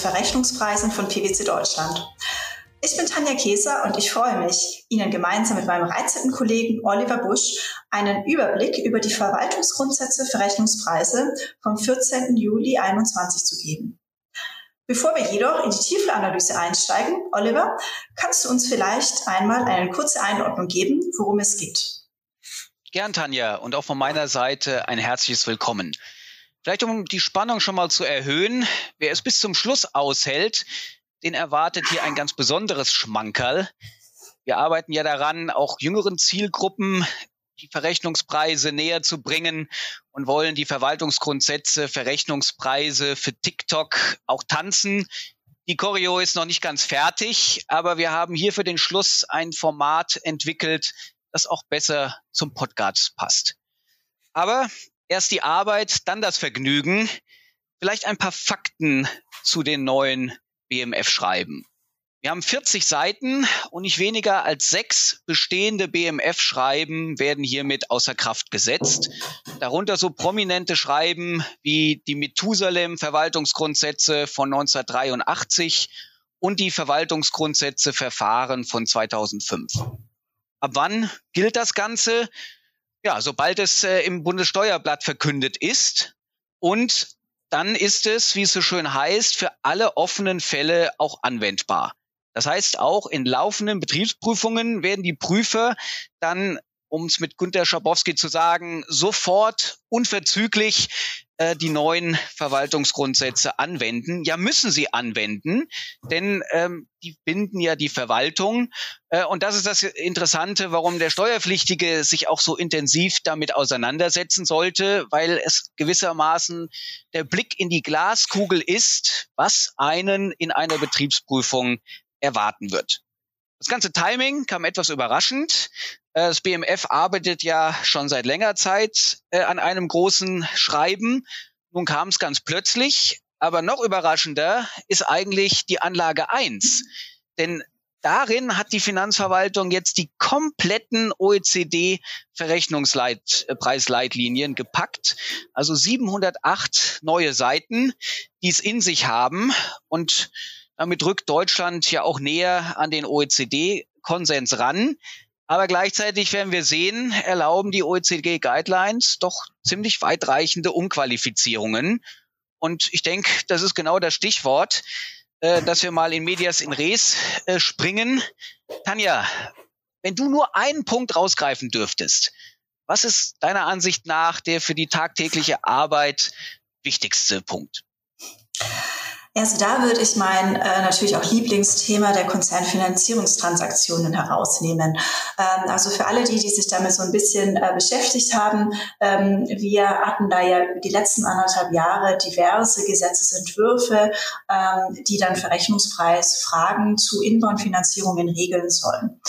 Verrechnungspreisen von PwC Deutschland. Ich bin Tanja Käser und ich freue mich, Ihnen gemeinsam mit meinem reizenden Kollegen Oliver Busch einen Überblick über die Verwaltungsgrundsätze für Rechnungspreise vom 14. Juli 2021 zu geben. Bevor wir jedoch in die tiefe Analyse einsteigen, Oliver, kannst du uns vielleicht einmal eine kurze Einordnung geben, worum es geht? Gern, Tanja, und auch von meiner Seite ein herzliches Willkommen. Vielleicht um die Spannung schon mal zu erhöhen, wer es bis zum Schluss aushält, den erwartet hier ein ganz besonderes Schmankerl. Wir arbeiten ja daran, auch jüngeren Zielgruppen die Verrechnungspreise näher zu bringen und wollen die Verwaltungsgrundsätze, Verrechnungspreise für TikTok auch tanzen. Die Choreo ist noch nicht ganz fertig, aber wir haben hier für den Schluss ein Format entwickelt, das auch besser zum Podcast passt. Aber erst die Arbeit, dann das Vergnügen. Vielleicht ein paar Fakten zu den neuen BMF schreiben. Wir haben 40 Seiten und nicht weniger als sechs bestehende BMF-Schreiben werden hiermit außer Kraft gesetzt. Darunter so prominente Schreiben wie die Methusalem-Verwaltungsgrundsätze von 1983 und die Verwaltungsgrundsätze Verfahren von 2005. Ab wann gilt das Ganze? Ja, sobald es äh, im Bundessteuerblatt verkündet ist und dann ist es, wie es so schön heißt, für alle offenen Fälle auch anwendbar. Das heißt, auch in laufenden Betriebsprüfungen werden die Prüfer dann, um es mit Günter Schabowski zu sagen, sofort unverzüglich äh, die neuen Verwaltungsgrundsätze anwenden. Ja, müssen sie anwenden, denn ähm, die binden ja die Verwaltung. Äh, und das ist das Interessante, warum der Steuerpflichtige sich auch so intensiv damit auseinandersetzen sollte, weil es gewissermaßen der Blick in die Glaskugel ist, was einen in einer Betriebsprüfung erwarten wird. Das ganze Timing kam etwas überraschend. Äh, das BMF arbeitet ja schon seit längerer Zeit äh, an einem großen Schreiben. Nun kam es ganz plötzlich. Aber noch überraschender ist eigentlich die Anlage 1. Denn darin hat die Finanzverwaltung jetzt die kompletten OECD-Verrechnungspreisleitlinien gepackt. Also 708 neue Seiten, die es in sich haben. Und damit rückt Deutschland ja auch näher an den OECD-Konsens ran. Aber gleichzeitig werden wir sehen, erlauben die OECD-Guidelines doch ziemlich weitreichende Umqualifizierungen. Und ich denke, das ist genau das Stichwort, äh, dass wir mal in Medias in Res äh, springen. Tanja, wenn du nur einen Punkt rausgreifen dürftest, was ist deiner Ansicht nach der für die tagtägliche Arbeit wichtigste Punkt? Also da würde ich mein äh, natürlich auch Lieblingsthema der Konzernfinanzierungstransaktionen herausnehmen. Ähm, also für alle die, die sich damit so ein bisschen äh, beschäftigt haben, ähm, wir hatten da ja die letzten anderthalb Jahre diverse Gesetzesentwürfe, ähm, die dann Verrechnungspreisfragen zu Inbound-Finanzierungen regeln sollen.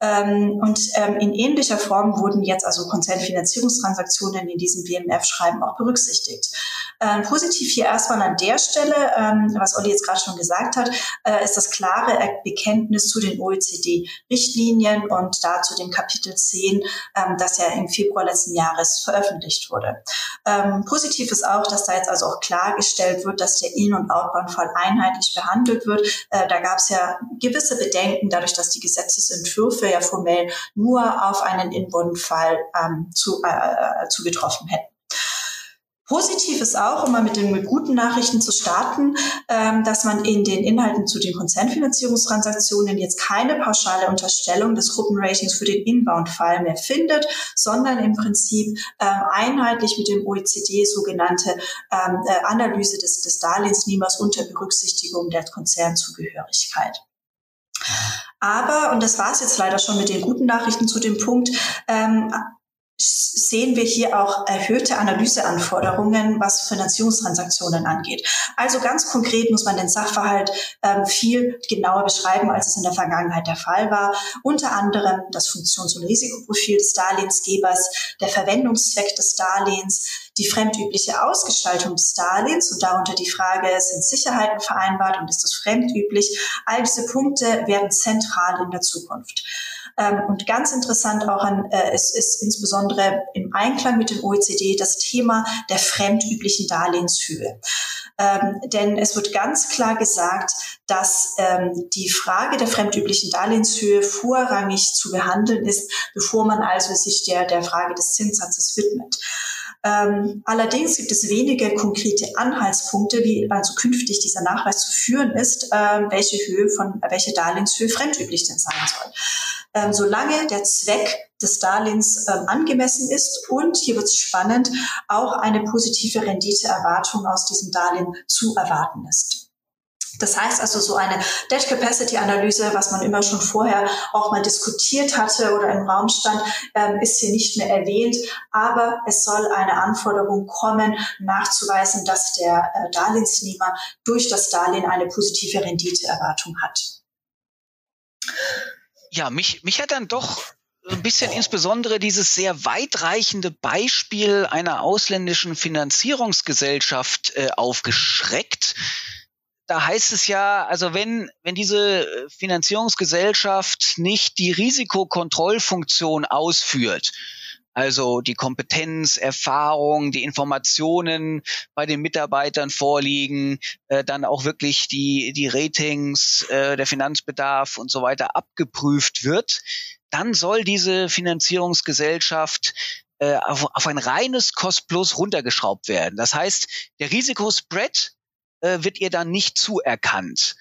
Ähm, und ähm, in ähnlicher Form wurden jetzt also Konzernfinanzierungstransaktionen in diesem BMF-Schreiben auch berücksichtigt. Ähm, positiv hier erstmal an der Stelle, ähm, was Olli jetzt gerade schon gesagt hat, äh, ist das klare Bekenntnis zu den OECD-Richtlinien und dazu dem Kapitel 10, ähm, das ja im Februar letzten Jahres veröffentlicht wurde. Ähm, positiv ist auch, dass da jetzt also auch klargestellt wird, dass der In- und Outbound-Fall einheitlich behandelt wird. Äh, da gab es ja gewisse Bedenken, dadurch, dass die Gesetzesentwürfe ja formell nur auf einen Inbound-Fall ähm, zu, äh, äh zugetroffen hätten. Positiv ist auch, um mal mit den mit guten Nachrichten zu starten, ähm, dass man in den Inhalten zu den Konzernfinanzierungstransaktionen jetzt keine pauschale Unterstellung des Gruppenratings für den Inbound-Fall mehr findet, sondern im Prinzip ähm, einheitlich mit dem OECD sogenannte ähm, äh, Analyse des, des Darlehensnehmers unter Berücksichtigung der Konzernzugehörigkeit. Aber, und das war es jetzt leider schon mit den guten Nachrichten zu dem Punkt, ähm, sehen wir hier auch erhöhte Analyseanforderungen, was Finanzierungstransaktionen angeht. Also ganz konkret muss man den Sachverhalt ähm, viel genauer beschreiben, als es in der Vergangenheit der Fall war. Unter anderem das Funktions- und Risikoprofil des Darlehensgebers, der Verwendungszweck des Darlehens, die fremdübliche Ausgestaltung des Darlehens und darunter die Frage, sind Sicherheiten vereinbart und ist das fremdüblich? All diese Punkte werden zentral in der Zukunft. Ähm, und ganz interessant auch an, äh, es ist insbesondere im Einklang mit dem OECD das Thema der fremdüblichen Darlehenshöhe. Ähm, denn es wird ganz klar gesagt, dass ähm, die Frage der fremdüblichen Darlehenshöhe vorrangig zu behandeln ist, bevor man also sich der, der Frage des Zinssatzes widmet. Ähm, allerdings gibt es wenige konkrete Anhaltspunkte, wie also künftig dieser Nachweis zu führen ist, ähm, welche Höhe von welche Darlehenshöhe fremdüblich denn sein soll. Ähm, solange der Zweck des Darlehens ähm, angemessen ist und hier wird es spannend, auch eine positive Renditeerwartung aus diesem Darlehen zu erwarten ist. Das heißt also, so eine Debt Capacity Analyse, was man immer schon vorher auch mal diskutiert hatte oder im Raum stand, ähm, ist hier nicht mehr erwähnt. Aber es soll eine Anforderung kommen, nachzuweisen, dass der äh, Darlehensnehmer durch das Darlehen eine positive Renditeerwartung hat. Ja, mich, mich hat dann doch ein bisschen insbesondere dieses sehr weitreichende Beispiel einer ausländischen Finanzierungsgesellschaft äh, aufgeschreckt. Da heißt es ja, also wenn, wenn diese äh, Finanzierungsgesellschaft nicht die Risikokontrollfunktion ausführt, also die Kompetenz, Erfahrung, die Informationen bei den Mitarbeitern vorliegen, äh, dann auch wirklich die, die Ratings, äh, der Finanzbedarf und so weiter abgeprüft wird, dann soll diese Finanzierungsgesellschaft äh, auf, auf ein reines Cost Plus runtergeschraubt werden. Das heißt, der Risikospread äh, wird ihr dann nicht zuerkannt.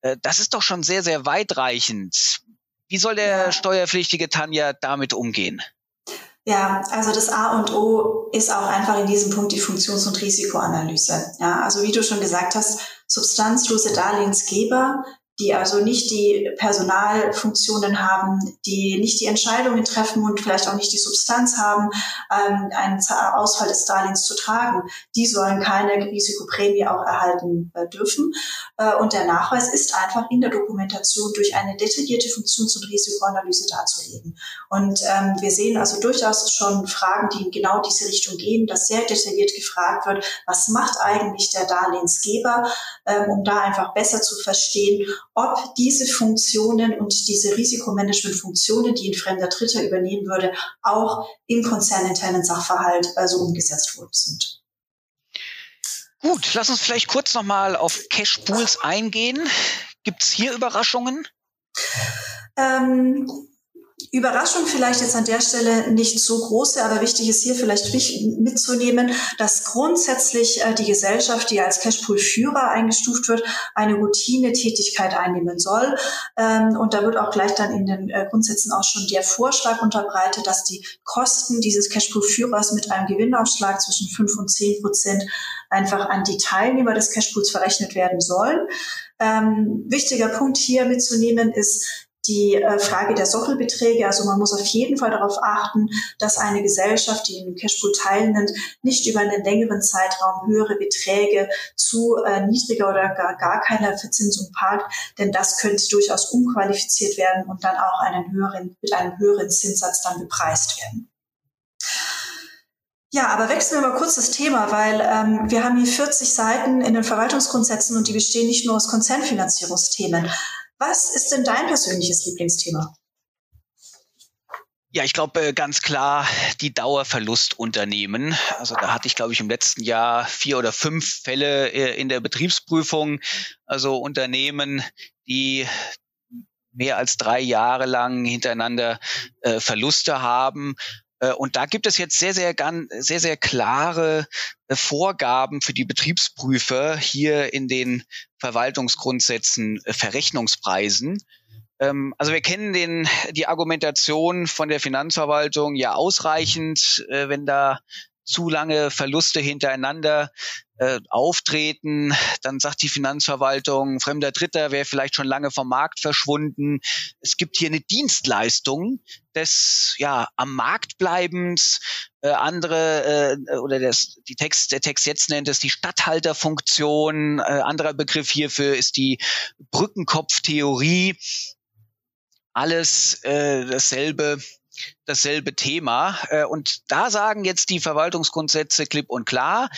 Äh, das ist doch schon sehr, sehr weitreichend. Wie soll der ja. steuerpflichtige Tanja damit umgehen? Ja, also das A und O ist auch einfach in diesem Punkt die Funktions- und Risikoanalyse. Ja, also wie du schon gesagt hast, substanzlose Darlehensgeber die also nicht die Personalfunktionen haben, die nicht die Entscheidungen treffen und vielleicht auch nicht die Substanz haben, ähm, einen Ausfall des Darlehens zu tragen, die sollen keine Risikoprämie auch erhalten äh, dürfen. Äh, und der Nachweis ist einfach in der Dokumentation durch eine detaillierte Funktions- und Risikoanalyse darzulegen. Und ähm, wir sehen also durchaus schon Fragen, die in genau diese Richtung gehen, dass sehr detailliert gefragt wird, was macht eigentlich der Darlehensgeber, ähm, um da einfach besser zu verstehen, ob diese Funktionen und diese Risikomanagement-Funktionen, die ein fremder Dritter übernehmen würde, auch im konzerninternen Sachverhalt also umgesetzt worden sind. Gut, lass uns vielleicht kurz nochmal auf Cash Pools eingehen. Gibt es hier Überraschungen? Ähm, Überraschung vielleicht jetzt an der Stelle nicht so große, aber wichtig ist hier vielleicht mitzunehmen, dass grundsätzlich äh, die Gesellschaft, die als Cashpool-Führer eingestuft wird, eine Routine-Tätigkeit einnehmen soll. Ähm, und da wird auch gleich dann in den äh, Grundsätzen auch schon der Vorschlag unterbreitet, dass die Kosten dieses Cashpool-Führers mit einem Gewinnaufschlag zwischen 5 und 10 Prozent einfach an die Teilnehmer des Cashpools verrechnet werden sollen. Ähm, wichtiger Punkt hier mitzunehmen ist, die äh, Frage der Sockelbeträge. Also man muss auf jeden Fall darauf achten, dass eine Gesellschaft, die im Cashpool teilnimmt, nicht über einen längeren Zeitraum höhere Beträge zu äh, niedriger oder gar, gar keiner Verzinsung parkt, denn das könnte durchaus umqualifiziert werden und dann auch einen höheren, mit einem höheren Zinssatz dann bepreist werden. Ja, aber wechseln wir mal kurz das Thema, weil ähm, wir haben hier 40 Seiten in den Verwaltungsgrundsätzen und die bestehen nicht nur aus Konzernfinanzierungsthemen. Was ist denn dein persönliches Lieblingsthema? Ja, ich glaube äh, ganz klar die Dauerverlustunternehmen. Also da hatte ich, glaube ich, im letzten Jahr vier oder fünf Fälle äh, in der Betriebsprüfung. Also Unternehmen, die mehr als drei Jahre lang hintereinander äh, Verluste haben und da gibt es jetzt sehr, sehr, sehr, sehr klare äh, Vorgaben für die Betriebsprüfer hier in den Verwaltungsgrundsätzen äh, Verrechnungspreisen. Ähm, also wir kennen den, die Argumentation von der Finanzverwaltung ja ausreichend, wenn da zu lange Verluste hintereinander äh, auftreten, dann sagt die Finanzverwaltung, fremder Dritter wäre vielleicht schon lange vom Markt verschwunden. Es gibt hier eine Dienstleistung des ja am Markt bleibens. Äh, andere äh, oder das, die Text, der Text jetzt nennt es die Statthalterfunktion. Äh, anderer Begriff hierfür ist die Brückenkopftheorie. Alles äh, dasselbe dasselbe Thema. Äh, und da sagen jetzt die Verwaltungsgrundsätze klipp und klar,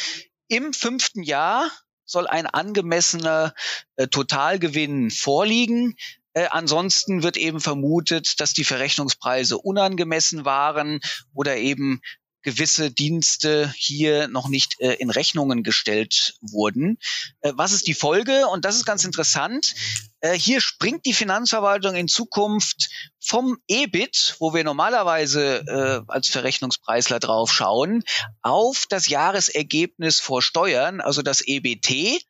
im fünften Jahr soll ein angemessener äh, Totalgewinn vorliegen. Äh, ansonsten wird eben vermutet, dass die Verrechnungspreise unangemessen waren oder eben gewisse Dienste hier noch nicht äh, in Rechnungen gestellt wurden. Äh, was ist die Folge? Und das ist ganz interessant. Äh, hier springt die Finanzverwaltung in Zukunft vom EBIT, wo wir normalerweise äh, als Verrechnungspreisler drauf schauen, auf das Jahresergebnis vor Steuern, also das EBT.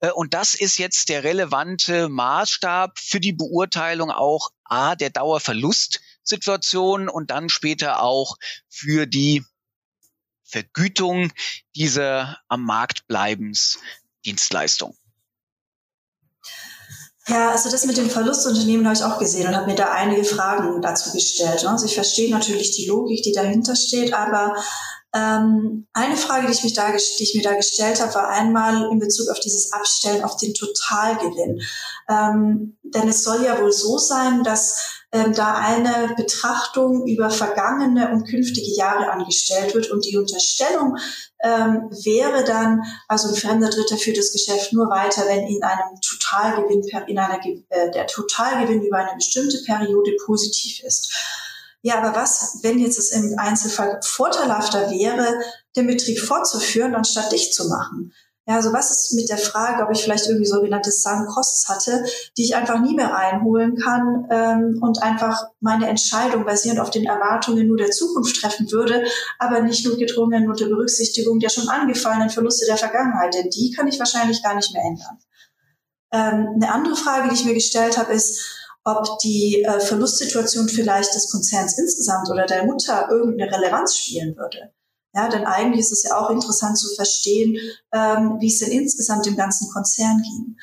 Äh, und das ist jetzt der relevante Maßstab für die Beurteilung auch A, der Dauerverlustsituation und dann später auch für die Vergütung dieser am Markt bleibens Dienstleistung. Ja, also das mit dem Verlustunternehmen habe ich auch gesehen und habe mir da einige Fragen dazu gestellt. Also ich verstehe natürlich die Logik, die dahinter steht, aber ähm, eine Frage, die ich, mich da, die ich mir da gestellt habe, war einmal in Bezug auf dieses Abstellen auf den Totalgewinn. Ähm, denn es soll ja wohl so sein, dass ähm, da eine Betrachtung über vergangene und künftige Jahre angestellt wird und die Unterstellung ähm, wäre dann, also ein fremder Dritter führt das Geschäft nur weiter, wenn in einem Totalgewinn, in einer, äh, der Totalgewinn über eine bestimmte Periode positiv ist. Ja, aber was, wenn jetzt es im Einzelfall vorteilhafter wäre, den Betrieb fortzuführen, anstatt dicht zu machen? Ja, also was ist mit der Frage, ob ich vielleicht irgendwie sogenannte Sunk Costs hatte, die ich einfach nie mehr reinholen kann ähm, und einfach meine Entscheidung basierend auf den Erwartungen nur der Zukunft treffen würde, aber nicht nur gedrungen unter Berücksichtigung der schon angefallenen Verluste der Vergangenheit, denn die kann ich wahrscheinlich gar nicht mehr ändern. Ähm, eine andere Frage, die ich mir gestellt habe, ist, ob die äh, Verlustsituation vielleicht des Konzerns insgesamt oder der Mutter irgendeine Relevanz spielen würde. Ja, denn eigentlich ist es ja auch interessant zu verstehen, ähm, wie es denn insgesamt dem ganzen Konzern ging.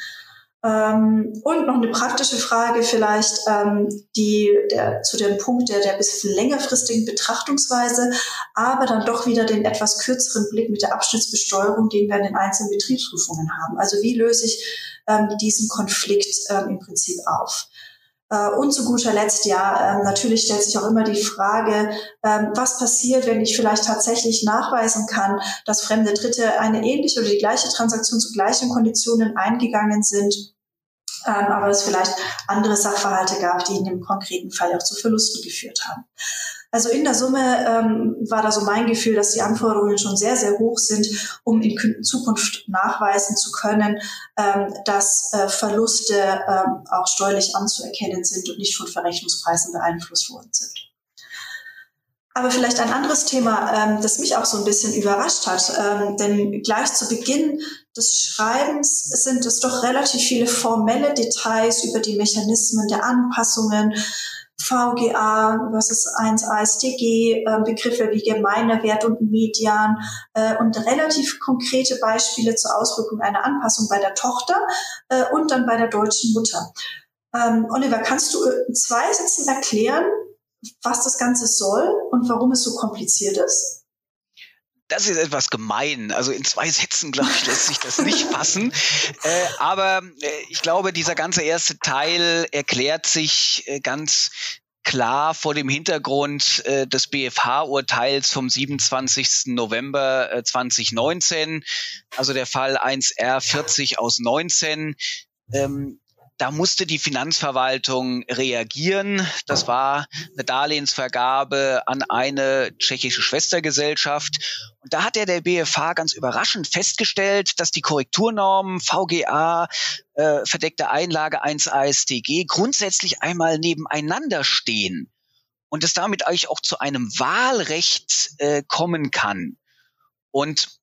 Ähm, und noch eine praktische Frage vielleicht, ähm, die der, zu dem Punkt der, der bis längerfristigen Betrachtungsweise, aber dann doch wieder den etwas kürzeren Blick mit der Abschnittsbesteuerung, den wir in den einzelnen Betriebsprüfungen haben. Also wie löse ich ähm, diesen Konflikt ähm, im Prinzip auf? Äh, und zu guter Letzt, ja, ähm, natürlich stellt sich auch immer die Frage, ähm, was passiert, wenn ich vielleicht tatsächlich nachweisen kann, dass fremde Dritte eine ähnliche oder die gleiche Transaktion zu gleichen Konditionen eingegangen sind, ähm, aber es vielleicht andere Sachverhalte gab, die in dem konkreten Fall auch zu Verlusten geführt haben. Also in der Summe ähm, war da so mein Gefühl, dass die Anforderungen schon sehr, sehr hoch sind, um in Zukunft nachweisen zu können, ähm, dass äh, Verluste ähm, auch steuerlich anzuerkennen sind und nicht von Verrechnungspreisen beeinflusst worden sind. Aber vielleicht ein anderes Thema, ähm, das mich auch so ein bisschen überrascht hat, ähm, denn gleich zu Beginn des Schreibens sind es doch relativ viele formelle Details über die Mechanismen der Anpassungen, VGA versus 1 ASTG, äh, Begriffe wie gemeiner Wert und Median äh, und relativ konkrete Beispiele zur Auswirkung einer Anpassung bei der Tochter äh, und dann bei der deutschen Mutter. Ähm, Oliver, kannst du in zwei Sätzen erklären, was das Ganze soll und warum es so kompliziert ist? das ist etwas gemein. Also in zwei Sätzen, glaube ich, lässt sich das nicht fassen. Äh, aber äh, ich glaube, dieser ganze erste Teil erklärt sich äh, ganz klar vor dem Hintergrund äh, des BFH-Urteils vom 27. November äh, 2019, also der Fall 1R 40 aus 19. Ähm, da musste die Finanzverwaltung reagieren. Das war eine Darlehensvergabe an eine tschechische Schwestergesellschaft. Und da hat ja der BFH ganz überraschend festgestellt, dass die Korrekturnormen VGA, äh, verdeckte Einlage 1 ASTG grundsätzlich einmal nebeneinander stehen und es damit eigentlich auch zu einem Wahlrecht äh, kommen kann. Und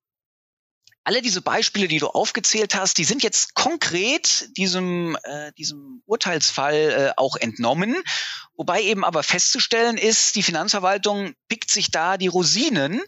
alle diese Beispiele, die du aufgezählt hast, die sind jetzt konkret diesem, äh, diesem Urteilsfall äh, auch entnommen. Wobei eben aber festzustellen ist, die Finanzverwaltung pickt sich da die Rosinen,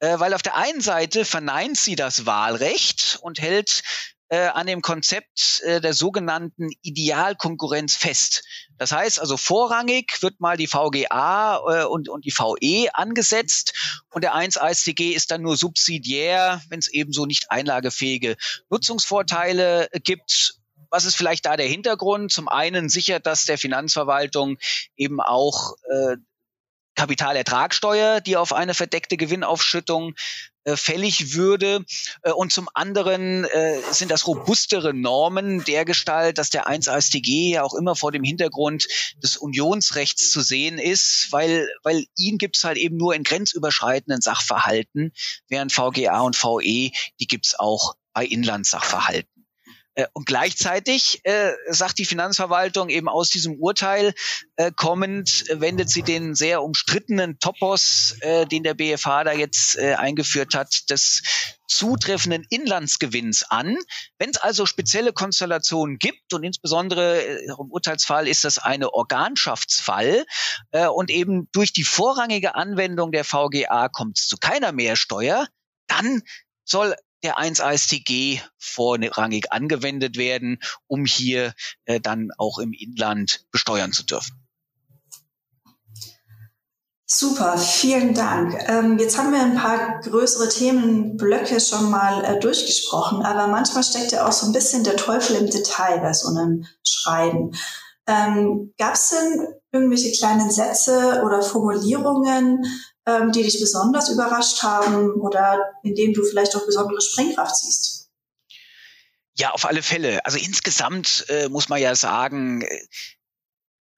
äh, weil auf der einen Seite verneint sie das Wahlrecht und hält äh, an dem Konzept äh, der sogenannten Idealkonkurrenz fest. Das heißt also vorrangig wird mal die VGA äh, und, und die VE angesetzt und der 1 ASTG ist dann nur subsidiär, wenn es eben so nicht einlagefähige Nutzungsvorteile gibt. Was ist vielleicht da der Hintergrund? Zum einen sichert das der Finanzverwaltung eben auch äh, Kapitalertragssteuer, die auf eine verdeckte Gewinnaufschüttung äh, fällig würde. Äh, und zum anderen äh, sind das robustere Normen der Gestalt, dass der 1 AStG ja auch immer vor dem Hintergrund des Unionsrechts zu sehen ist, weil, weil ihn gibt's halt eben nur in grenzüberschreitenden Sachverhalten, während VGA und VE, die gibt's auch bei Inlandssachverhalten. Äh, und gleichzeitig äh, sagt die Finanzverwaltung eben aus diesem Urteil äh, kommend, wendet sie den sehr umstrittenen Topos, äh, den der BFH da jetzt äh, eingeführt hat, des zutreffenden Inlandsgewinns an. Wenn es also spezielle Konstellationen gibt und insbesondere äh, im Urteilsfall ist das eine Organschaftsfall äh, und eben durch die vorrangige Anwendung der VGA kommt es zu keiner Mehrsteuer, dann soll der 1 ASTG vorrangig angewendet werden, um hier äh, dann auch im Inland besteuern zu dürfen. Super, vielen Dank. Ähm, jetzt haben wir ein paar größere Themenblöcke schon mal äh, durchgesprochen, aber manchmal steckt ja auch so ein bisschen der Teufel im Detail bei so einem Schreiben. Ähm, Gab es denn irgendwelche kleinen Sätze oder Formulierungen, ähm, die dich besonders überrascht haben oder in denen du vielleicht auch besondere Sprengkraft siehst? Ja, auf alle Fälle. Also insgesamt äh, muss man ja sagen, äh,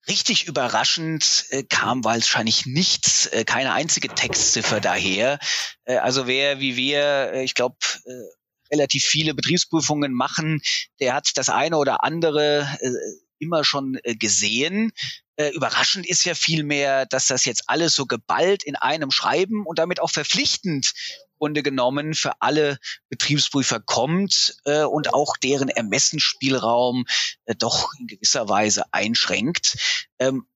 richtig überraschend äh, kam wahrscheinlich nichts, äh, keine einzige Textziffer daher. Äh, also wer wie wir, äh, ich glaube, äh, relativ viele Betriebsprüfungen machen, der hat das eine oder andere immer schon äh, gesehen. Äh, überraschend ist ja vielmehr, dass das jetzt alles so geballt in einem Schreiben und damit auch verpflichtend Grunde genommen für alle Betriebsprüfer kommt äh, und auch deren Ermessensspielraum äh, doch in gewisser Weise einschränkt. Ähm,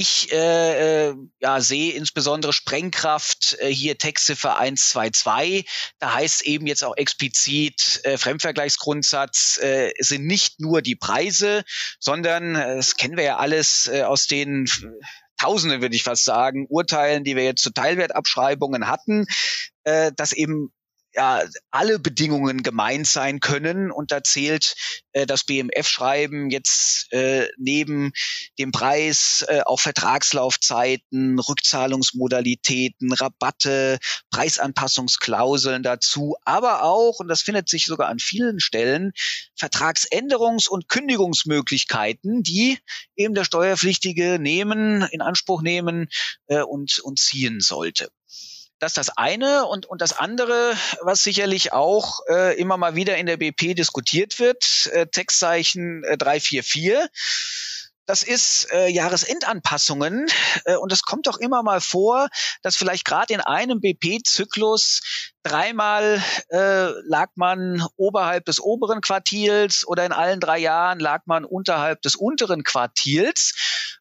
ich äh, äh, ja, sehe insbesondere Sprengkraft äh, hier Textziffer 122. Da heißt eben jetzt auch explizit äh, Fremdvergleichsgrundsatz äh, sind nicht nur die Preise, sondern, äh, das kennen wir ja alles äh, aus den Tausende, würde ich fast sagen, Urteilen, die wir jetzt zu Teilwertabschreibungen hatten, äh, dass eben ja, alle Bedingungen gemeint sein können. Und da zählt äh, das BMF-Schreiben jetzt äh, neben dem Preis äh, auch Vertragslaufzeiten, Rückzahlungsmodalitäten, Rabatte, Preisanpassungsklauseln dazu, aber auch, und das findet sich sogar an vielen Stellen, Vertragsänderungs- und Kündigungsmöglichkeiten, die eben der Steuerpflichtige nehmen, in Anspruch nehmen äh, und, und ziehen sollte. Das das eine. Und, und das andere, was sicherlich auch äh, immer mal wieder in der BP diskutiert wird, äh, Textzeichen äh, 344. Das ist äh, Jahresendanpassungen äh, und es kommt doch immer mal vor, dass vielleicht gerade in einem BP-Zyklus dreimal äh, lag man oberhalb des oberen Quartils oder in allen drei Jahren lag man unterhalb des unteren Quartils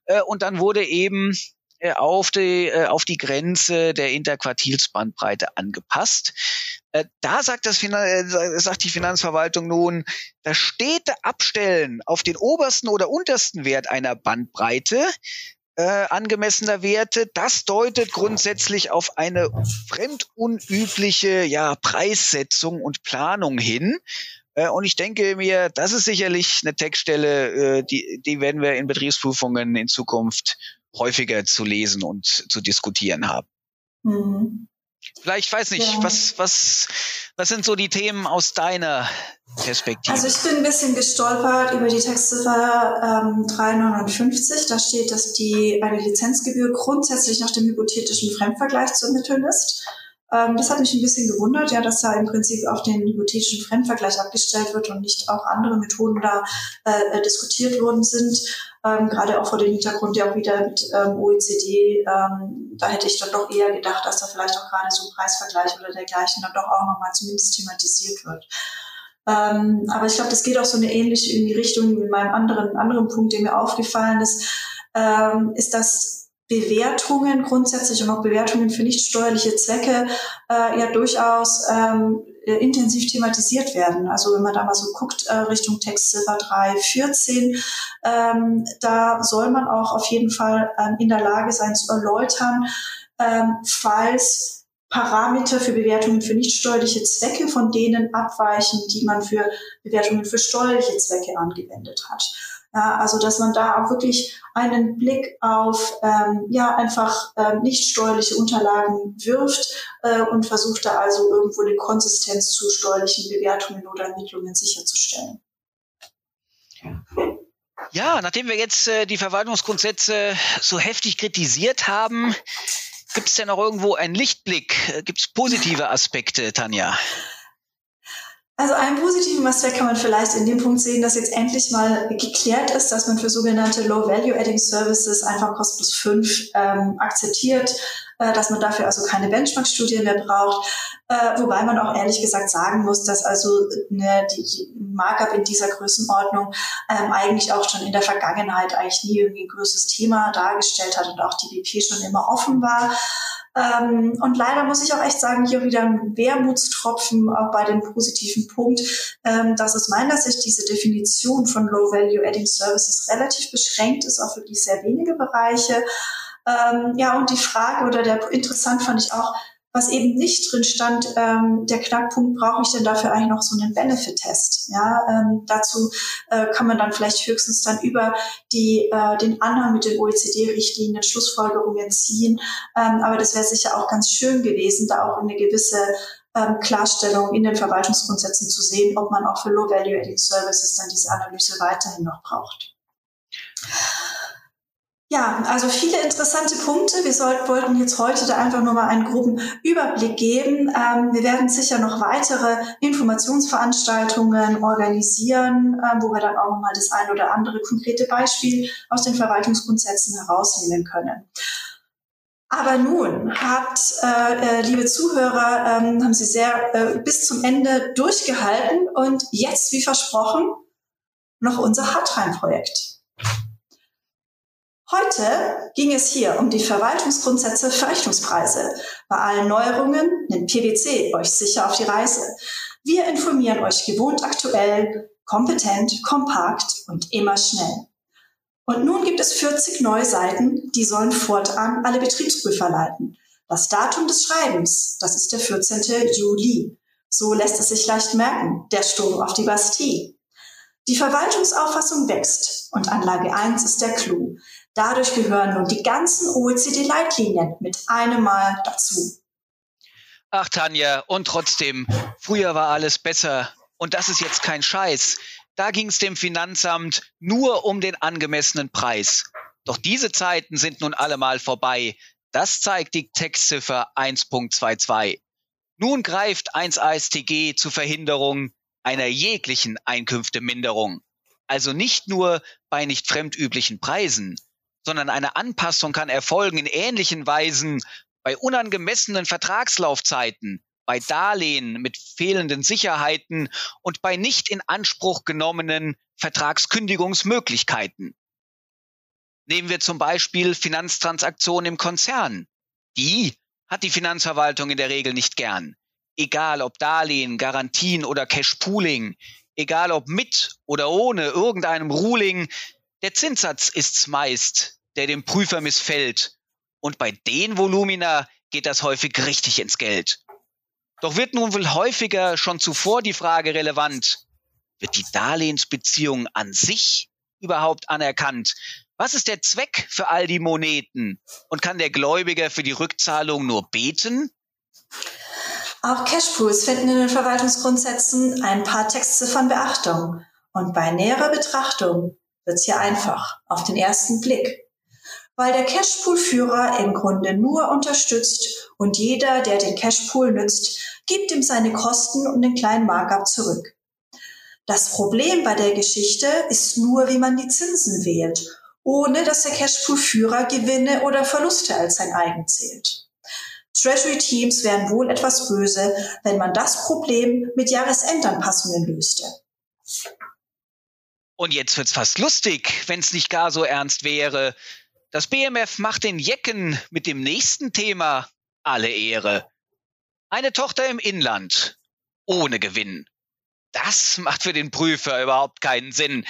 äh, und dann wurde eben auf die, äh, auf die Grenze der Interquartilsbandbreite angepasst. Äh, da sagt, das sagt die Finanzverwaltung nun, das stete Abstellen auf den obersten oder untersten Wert einer Bandbreite äh, angemessener Werte, das deutet grundsätzlich auf eine fremdunübliche ja, Preissetzung und Planung hin. Und ich denke mir, das ist sicherlich eine Textstelle, die, die werden wir in Betriebsprüfungen in Zukunft häufiger zu lesen und zu diskutieren haben. Mhm. Vielleicht weiß nicht, ja. was, was, was sind so die Themen aus deiner Perspektive? Also ich bin ein bisschen gestolpert über die Textziffer ähm, 359. Da steht, dass die eine Lizenzgebühr grundsätzlich nach dem hypothetischen Fremdvergleich zu ermitteln ist. Ähm, das hat mich ein bisschen gewundert, ja, dass da im Prinzip auf den hypothetischen Fremdvergleich abgestellt wird und nicht auch andere Methoden da äh, äh diskutiert worden sind. Ähm, gerade auch vor dem Hintergrund ja auch wieder mit ähm, OECD, ähm, da hätte ich dann doch eher gedacht, dass da vielleicht auch gerade so ein Preisvergleich oder dergleichen dann doch auch nochmal zumindest thematisiert wird. Ähm, aber ich glaube, das geht auch so eine ähnliche in die Richtung in meinem anderen, anderen Punkt, der mir aufgefallen ist, ähm, ist, dass Bewertungen grundsätzlich und auch Bewertungen für nicht steuerliche Zwecke äh, ja durchaus ähm, äh, intensiv thematisiert werden. Also wenn man da mal so guckt äh, Richtung Textziffer 314, ähm, da soll man auch auf jeden Fall ähm, in der Lage sein zu erläutern, ähm, falls Parameter für Bewertungen für nicht steuerliche Zwecke von denen abweichen, die man für Bewertungen für steuerliche Zwecke angewendet hat. Also dass man da auch wirklich einen Blick auf ähm, ja einfach ähm, nicht steuerliche Unterlagen wirft äh, und versucht da also irgendwo eine Konsistenz zu steuerlichen Bewertungen oder Ermittlungen sicherzustellen. Ja, nachdem wir jetzt äh, die Verwaltungsgrundsätze so heftig kritisiert haben, gibt es denn noch irgendwo einen Lichtblick? Gibt es positive Aspekte, Tanja? Also einen positiven Aspekt kann man vielleicht in dem Punkt sehen, dass jetzt endlich mal geklärt ist, dass man für sogenannte Low-Value-Adding-Services einfach Cost plus 5 ähm, akzeptiert, äh, dass man dafür also keine Benchmark-Studie mehr braucht, äh, wobei man auch ehrlich gesagt sagen muss, dass also ne, die, die Markup in dieser Größenordnung ähm, eigentlich auch schon in der Vergangenheit eigentlich nie irgendwie ein größeres Thema dargestellt hat und auch die BP schon immer offen war. Ähm, und leider muss ich auch echt sagen, hier wieder ein Wermutstropfen auch bei dem positiven Punkt, ähm, dass aus meiner Sicht diese Definition von Low-Value-Adding Services relativ beschränkt ist auf wirklich sehr wenige Bereiche. Ähm, ja, und die Frage oder der interessant fand ich auch, was eben nicht drin stand, ähm, der Knackpunkt, brauche ich denn dafür eigentlich noch so einen Benefit-Test? Ja, ähm, dazu äh, kann man dann vielleicht höchstens dann über die, äh, den Anhang mit den OECD-Richtlinien Schlussfolgerungen ziehen. Ähm, aber das wäre sicher auch ganz schön gewesen, da auch eine gewisse ähm, Klarstellung in den Verwaltungsgrundsätzen zu sehen, ob man auch für Low-Value-Adding Services dann diese Analyse weiterhin noch braucht. Ja, also viele interessante Punkte. Wir sollten, wollten jetzt heute da einfach nur mal einen groben Überblick geben. Ähm, wir werden sicher noch weitere Informationsveranstaltungen organisieren, ähm, wo wir dann auch nochmal das ein oder andere konkrete Beispiel aus den Verwaltungsgrundsätzen herausnehmen können. Aber nun habt, äh, äh, liebe Zuhörer, ähm, haben Sie sehr äh, bis zum Ende durchgehalten und jetzt, wie versprochen, noch unser Hardtime-Projekt. Heute ging es hier um die Verwaltungsgrundsätze für Rechnungspreise. Bei allen Neuerungen nimmt PwC euch sicher auf die Reise. Wir informieren euch gewohnt aktuell, kompetent, kompakt und immer schnell. Und nun gibt es 40 neue Seiten, die sollen fortan alle Betriebsprüfer leiten. Das Datum des Schreibens, das ist der 14. Juli. So lässt es sich leicht merken, der Sturm auf die Bastille. Die Verwaltungsauffassung wächst und Anlage 1 ist der Clou. Dadurch gehören nun die ganzen OECD-Leitlinien mit einem Mal dazu. Ach Tanja, und trotzdem, früher war alles besser. Und das ist jetzt kein Scheiß. Da ging es dem Finanzamt nur um den angemessenen Preis. Doch diese Zeiten sind nun allemal vorbei. Das zeigt die Textziffer 1.22. Nun greift 1 ASTG zur Verhinderung einer jeglichen Einkünfteminderung. Also nicht nur bei nicht fremdüblichen Preisen, sondern eine Anpassung kann erfolgen in ähnlichen Weisen bei unangemessenen Vertragslaufzeiten, bei Darlehen mit fehlenden Sicherheiten und bei nicht in Anspruch genommenen Vertragskündigungsmöglichkeiten. Nehmen wir zum Beispiel Finanztransaktionen im Konzern. Die hat die Finanzverwaltung in der Regel nicht gern. Egal ob Darlehen, Garantien oder Cash-Pooling, egal ob mit oder ohne irgendeinem Ruling, der Zinssatz ist's meist, der dem Prüfer missfällt. Und bei den Volumina geht das häufig richtig ins Geld. Doch wird nun wohl häufiger schon zuvor die Frage relevant, wird die Darlehensbeziehung an sich überhaupt anerkannt? Was ist der Zweck für all die Moneten? Und kann der Gläubiger für die Rückzahlung nur beten? Auch Cashpools finden in den Verwaltungsgrundsätzen ein paar Textziffern Beachtung. Und bei näherer Betrachtung wird's hier einfach, auf den ersten Blick. Weil der Cashpool-Führer im Grunde nur unterstützt und jeder, der den Cashpool nützt, gibt ihm seine Kosten und den kleinen Markup zurück. Das Problem bei der Geschichte ist nur, wie man die Zinsen wählt, ohne dass der Cashpool-Führer Gewinne oder Verluste als sein eigen zählt. Treasury-Teams wären wohl etwas böse, wenn man das Problem mit Jahresendanpassungen löste. Und jetzt wird's fast lustig, wenn's nicht gar so ernst wäre. Das BMF macht den Jecken mit dem nächsten Thema alle Ehre. Eine Tochter im Inland ohne Gewinn. Das macht für den Prüfer überhaupt keinen Sinn.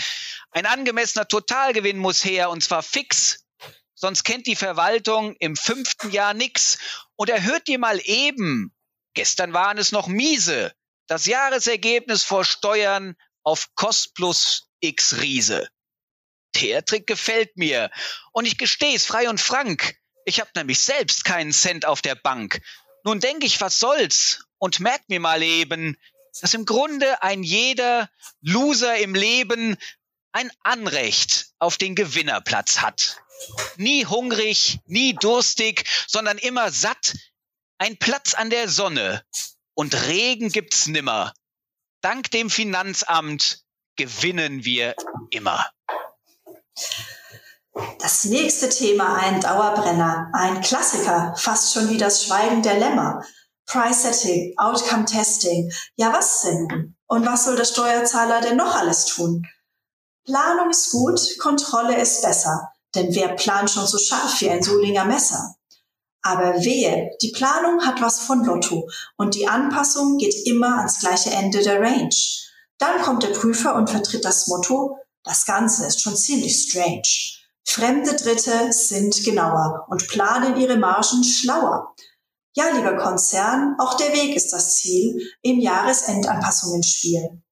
Ein angemessener Totalgewinn muss her und zwar fix. Sonst kennt die Verwaltung im fünften Jahr nix. Und erhöht dir mal eben. Gestern waren es noch miese. Das Jahresergebnis vor Steuern auf Cost plus X Riese. Der Trick gefällt mir. Und ich gestehe es frei und frank. Ich hab nämlich selbst keinen Cent auf der Bank. Nun denk ich, was soll's? Und merk mir mal eben, dass im Grunde ein jeder Loser im Leben ein Anrecht auf den Gewinnerplatz hat. Nie hungrig, nie durstig, sondern immer satt. Ein Platz an der Sonne. Und Regen gibt's nimmer. Dank dem Finanzamt gewinnen wir immer. Das nächste Thema ein Dauerbrenner, ein Klassiker, fast schon wie das Schweigen der Lämmer. Price Setting, Outcome Testing. Ja, was denn? Und was soll der Steuerzahler denn noch alles tun? Planung ist gut, Kontrolle ist besser. Denn wer plant schon so scharf wie ein Solinger Messer? Aber wehe, die Planung hat was von Lotto und die Anpassung geht immer ans gleiche Ende der Range. Dann kommt der Prüfer und vertritt das Motto, das Ganze ist schon ziemlich strange. Fremde Dritte sind genauer und planen ihre Margen schlauer. Ja, lieber Konzern, auch der Weg ist das Ziel im Jahresendanpassungsspiel.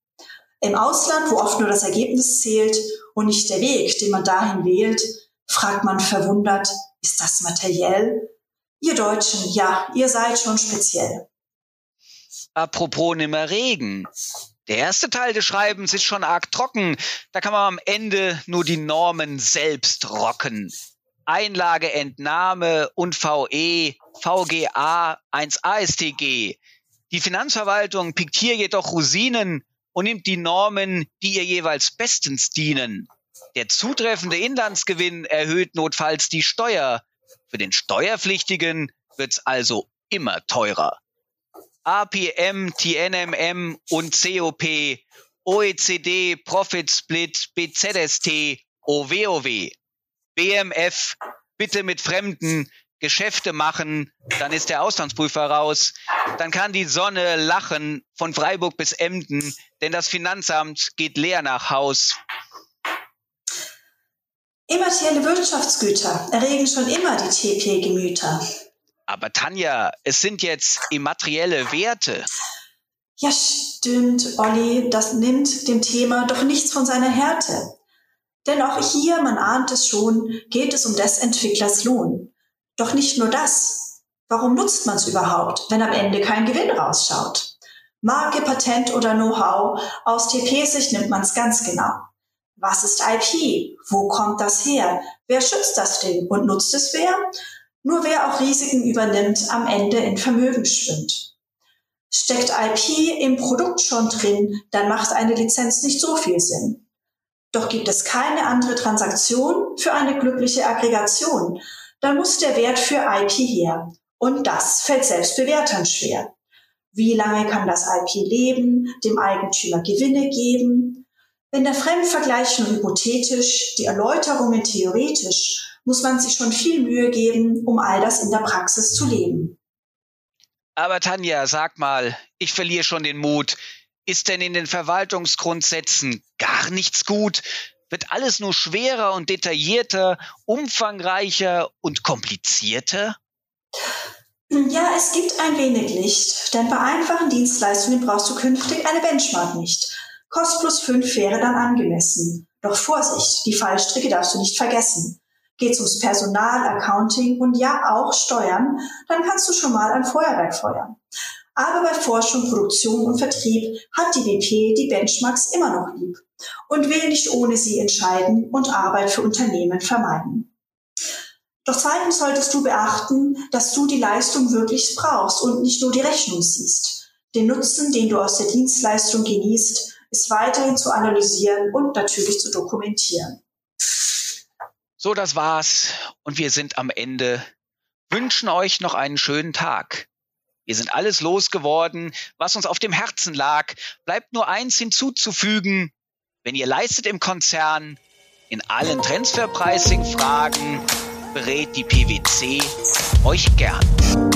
Im Ausland, wo oft nur das Ergebnis zählt und nicht der Weg, den man dahin wählt, fragt man verwundert, ist das materiell? Ihr Deutschen, ja, ihr seid schon speziell. Apropos nimmer Regen. Der erste Teil des Schreibens ist schon arg trocken. Da kann man am Ende nur die Normen selbst rocken. Einlageentnahme und VE, VGA 1 ASTG. Die Finanzverwaltung pickt hier jedoch Rosinen und nimmt die Normen, die ihr jeweils bestens dienen. Der zutreffende Inlandsgewinn erhöht notfalls die Steuer. Für den Steuerpflichtigen wird's also immer teurer. APM, TNMM und COP, OECD, Profit Split, BZST, OWOW, BMF, bitte mit Fremden Geschäfte machen, dann ist der Auslandsprüfer raus, dann kann die Sonne lachen von Freiburg bis Emden, denn das Finanzamt geht leer nach Haus. Immaterielle Wirtschaftsgüter erregen schon immer die TP-Gemüter. Aber Tanja, es sind jetzt immaterielle Werte. Ja, stimmt, Olli, das nimmt dem Thema doch nichts von seiner Härte. Denn auch hier, man ahnt es schon, geht es um des Entwicklers Lohn. Doch nicht nur das. Warum nutzt man es überhaupt, wenn am Ende kein Gewinn rausschaut? Marke, Patent oder Know-how, aus TP-Sicht nimmt man es ganz genau. Was ist IP? Wo kommt das her? Wer schützt das Ding und nutzt es wer? Nur wer auch Risiken übernimmt, am Ende in Vermögen schwimmt. Steckt IP im Produkt schon drin, dann macht eine Lizenz nicht so viel Sinn. Doch gibt es keine andere Transaktion für eine glückliche Aggregation, dann muss der Wert für IP her. Und das fällt selbst Bewertern schwer. Wie lange kann das IP leben, dem Eigentümer Gewinne geben? Wenn der Fremdvergleich nur hypothetisch, die Erläuterungen theoretisch muss man sich schon viel Mühe geben, um all das in der Praxis zu leben. Aber Tanja, sag mal, ich verliere schon den Mut. Ist denn in den Verwaltungsgrundsätzen gar nichts gut? Wird alles nur schwerer und detaillierter, umfangreicher und komplizierter? Ja, es gibt ein wenig Licht, denn bei einfachen Dienstleistungen brauchst du künftig eine Benchmark nicht. Kost plus 5 wäre dann angemessen. Doch Vorsicht, die Fallstricke darfst du nicht vergessen. Geht es ums Personal, Accounting und ja auch Steuern, dann kannst du schon mal ein Feuerwerk feuern. Aber bei Forschung, Produktion und Vertrieb hat die WP die Benchmarks immer noch lieb und will nicht ohne sie entscheiden und Arbeit für Unternehmen vermeiden. Doch zweitens solltest du beachten, dass du die Leistung wirklich brauchst und nicht nur die Rechnung siehst. Den Nutzen, den du aus der Dienstleistung genießt, ist weiterhin zu analysieren und natürlich zu dokumentieren. So, das war's. Und wir sind am Ende. Wünschen euch noch einen schönen Tag. Wir sind alles losgeworden, was uns auf dem Herzen lag. Bleibt nur eins hinzuzufügen. Wenn ihr leistet im Konzern, in allen Transferpricing-Fragen berät die PwC euch gern.